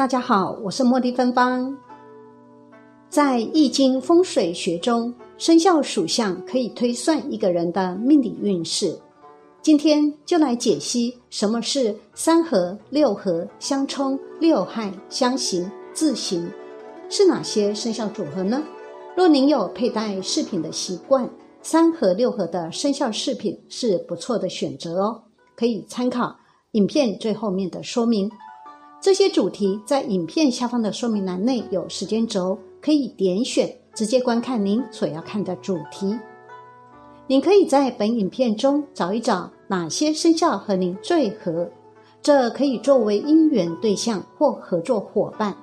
大家好，我是茉莉芬芳。在易经风水学中，生肖属相可以推算一个人的命理运势。今天就来解析什么是三合、六合、相冲、六害、相刑、自刑，是哪些生肖组合呢？若您有佩戴饰品的习惯，三合、六合的生肖饰品是不错的选择哦，可以参考影片最后面的说明。这些主题在影片下方的说明栏内有时间轴，可以点选直接观看您所要看的主题。您可以在本影片中找一找哪些生肖和您最合，这可以作为姻缘对象或合作伙伴；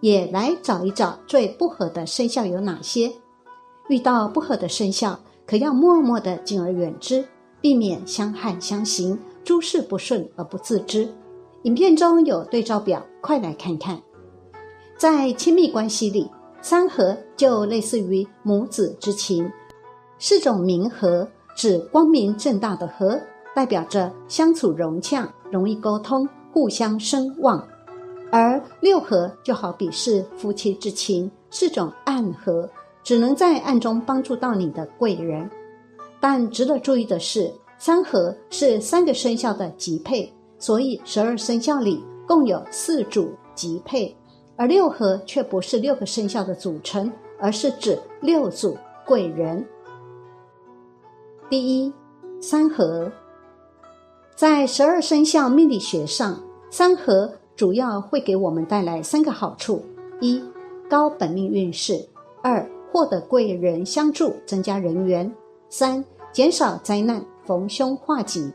也来找一找最不合的生肖有哪些。遇到不合的生肖，可要默默的敬而远之，避免相害相刑，诸事不顺而不自知。影片中有对照表，快来看看。在亲密关系里，三合就类似于母子之情，是种明和，指光明正大的和，代表着相处融洽、容易沟通、互相声望；而六合就好比是夫妻之情，是种暗合，只能在暗中帮助到你的贵人。但值得注意的是，三合是三个生肖的吉配。所以，十二生肖里共有四组吉配，而六合却不是六个生肖的组成，而是指六组贵人。第一，三合，在十二生肖命理学上，三合主要会给我们带来三个好处：一、高本命运势；二、获得贵人相助，增加人缘；三、减少灾难，逢凶化吉。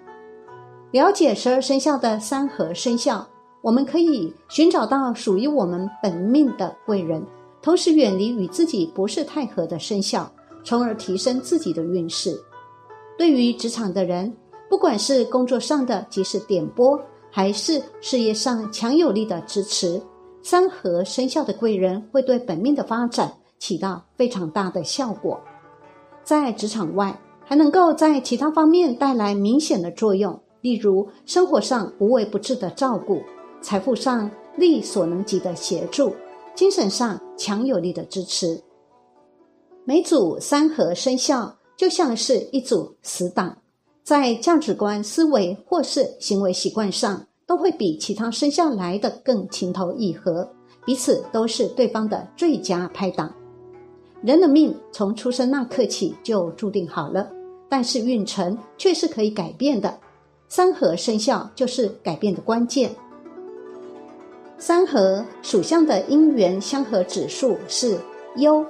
了解十二生肖的三合生肖，我们可以寻找到属于我们本命的贵人，同时远离与自己不是太合的生肖，从而提升自己的运势。对于职场的人，不管是工作上的及时点拨，还是事业上强有力的支持，三合生肖的贵人会对本命的发展起到非常大的效果。在职场外，还能够在其他方面带来明显的作用。例如，生活上无微不至的照顾，财富上力所能及的协助，精神上强有力的支持。每组三合生肖就像是一组死党，在价值观、思维或是行为习惯上，都会比其他生肖来的更情投意合，彼此都是对方的最佳拍档。人的命从出生那刻起就注定好了，但是运程却是可以改变的。三合生肖就是改变的关键。三合属相的姻缘相合指数是优。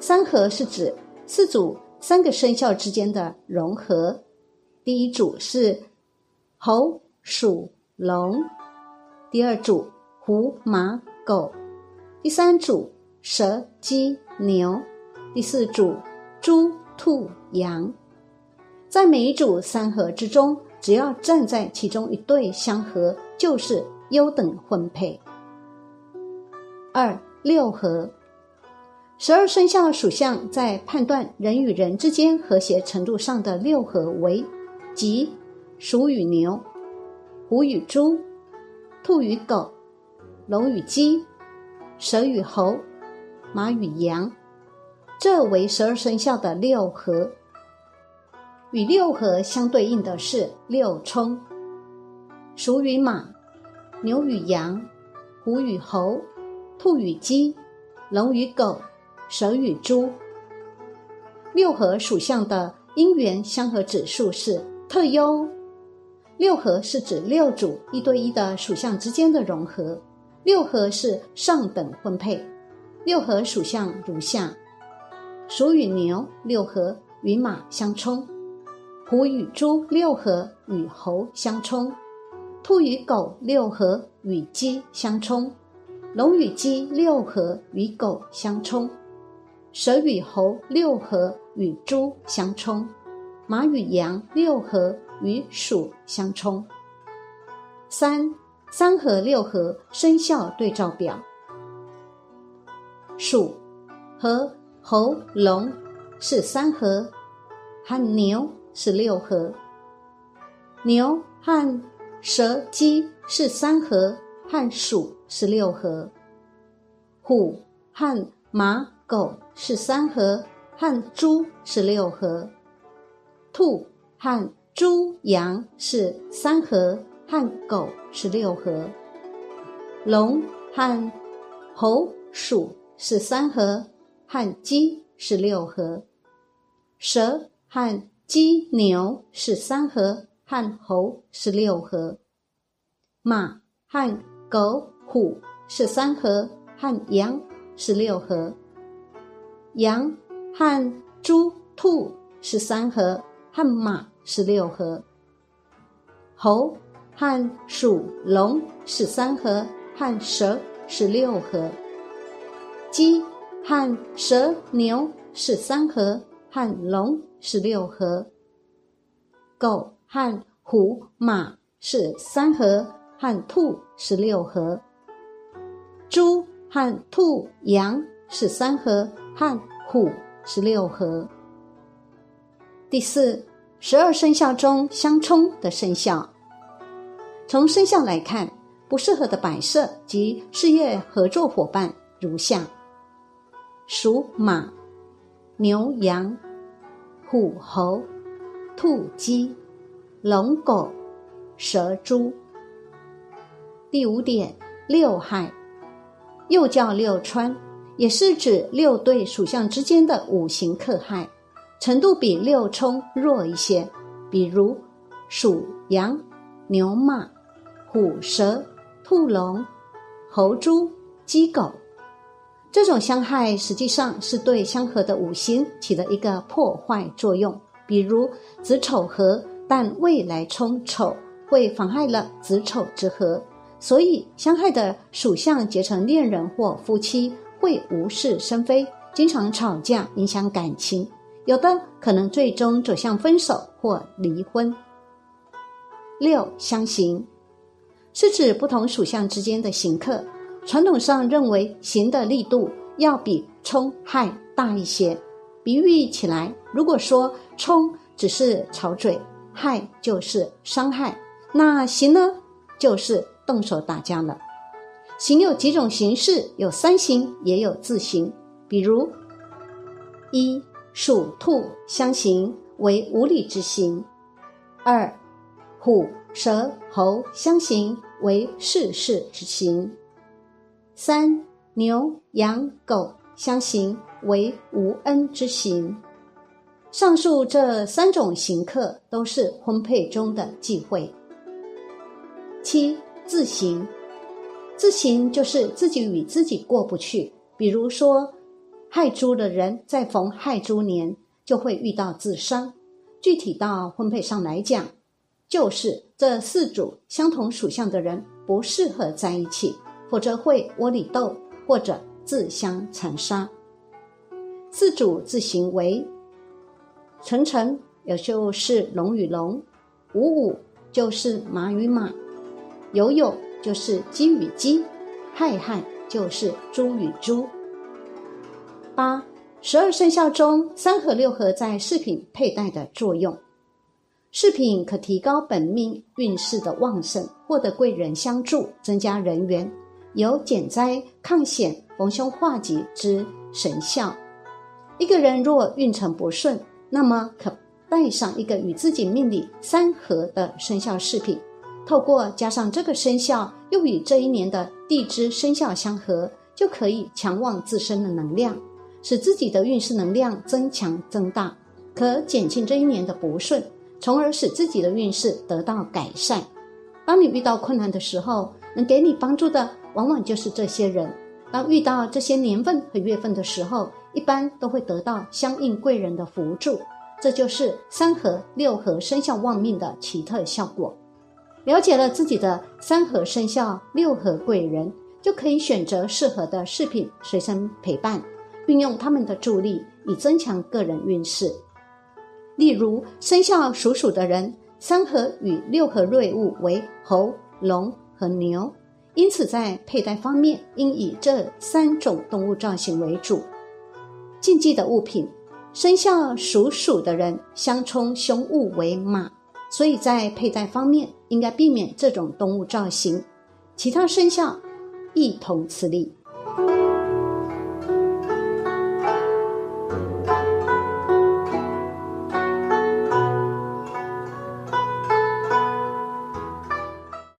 三合是指四组三个生肖之间的融合。第一组是猴、鼠、龙；第二组虎、马、狗；第三组蛇、鸡、牛；第四组猪、兔、羊。在每一组三合之中。只要站在其中一对相合，就是优等婚配。二六合，十二生肖属相在判断人与人之间和谐程度上的六合为：即鼠与牛、虎与猪、兔与狗、龙与鸡、蛇与猴、马与羊，这为十二生肖的六合。与六合相对应的是六冲，鼠与马，牛与羊，虎与猴，兔与鸡，龙与狗，蛇与猪。六合属相的姻缘相合指数是特优。六合是指六组一对一的属相之间的融合，六合是上等婚配。六合属相如下：鼠与牛六合与马相冲。虎与猪六合与猴相冲，兔与狗六合与鸡相冲，龙与鸡六合与狗相冲，蛇与猴六合与猪相冲，马与羊六合与鼠相冲。三三合六合生肖对照表：鼠和猴、龙是三合，和牛。是六合，牛和蛇、鸡是三合，和鼠是六合，虎和马、狗是三合，和猪是六合，兔和猪、羊是三合，和狗是六合，龙和猴、鼠是三合，和鸡是六合，蛇和鸡、牛是三合，和猴是六合，马和狗、虎是三合，和羊是六合，羊和猪、兔是三合，和马是六合，猴和鼠、龙是三合，和蛇是六合，鸡和蛇、牛是三合，和龙是六合，狗和虎、马是三合，和兔是六合，猪和兔、羊是三合，和虎是六合。第四，十二生肖中相冲的生肖。从生肖来看，不适合的摆设及事业合作伙伴如下：属马、牛、羊、虎、猴、兔、鸡、龙、狗、蛇、猪。第五点，六害，又叫六川，也是指六对属相之间的五行克害，程度比六冲弱一些。比如属羊、牛、马、虎、蛇、兔、龙、猴、猪、鸡、狗，这种相害实际上是对相合的五行起了一个破坏作用。比如子丑合，但未来冲丑，会妨害了子丑之合。所以，相害的属相结成恋人或夫妻，会无事生非，经常吵架，影响感情，有的可能最终走向分手或离婚。六相刑，是指不同属相之间的刑克。传统上认为刑的力度要比冲害大一些。比喻起来，如果说冲只是吵嘴，害就是伤害，那刑呢，就是。动手打架了。刑有几种形式，有三刑，也有自刑。比如，一鼠兔相刑为无礼之刑；二虎蛇猴相刑为事事之刑；三牛羊狗相刑为无恩之刑。上述这三种刑克都是婚配中的忌讳。七。自行，自行就是自己与自己过不去。比如说，亥猪的人在逢亥猪年就会遇到自伤。具体到婚配上来讲，就是这四组相同属相的人不适合在一起，否则会窝里斗或者自相残杀。四主自行为辰辰，也就是龙与龙；午午就是马与马。酉酉就是鸡与鸡，亥亥就是猪与猪。八十二生肖中，三合六合在饰品佩戴的作用，饰品可提高本命运势的旺盛，获得贵人相助，增加人缘，有减灾抗险、逢凶化吉之神效。一个人若运程不顺，那么可带上一个与自己命里三合的生肖饰品。透过加上这个生肖，又与这一年的地支生肖相合，就可以强旺自身的能量，使自己的运势能量增强增大，可减轻这一年的不顺，从而使自己的运势得到改善。当你遇到困难的时候，能给你帮助的往往就是这些人。当遇到这些年份和月份的时候，一般都会得到相应贵人的扶助。这就是三合六合生肖旺命的奇特效果。了解了自己的三合生肖、六合贵人，就可以选择适合的饰品随身陪伴，运用他们的助力以增强个人运势。例如，生肖属鼠的人，三合与六合瑞物为猴、龙和牛，因此在佩戴方面应以这三种动物造型为主。禁忌的物品，生肖属鼠的人相冲凶物为马。所以在佩戴方面，应该避免这种动物造型。其他生肖一同赐力。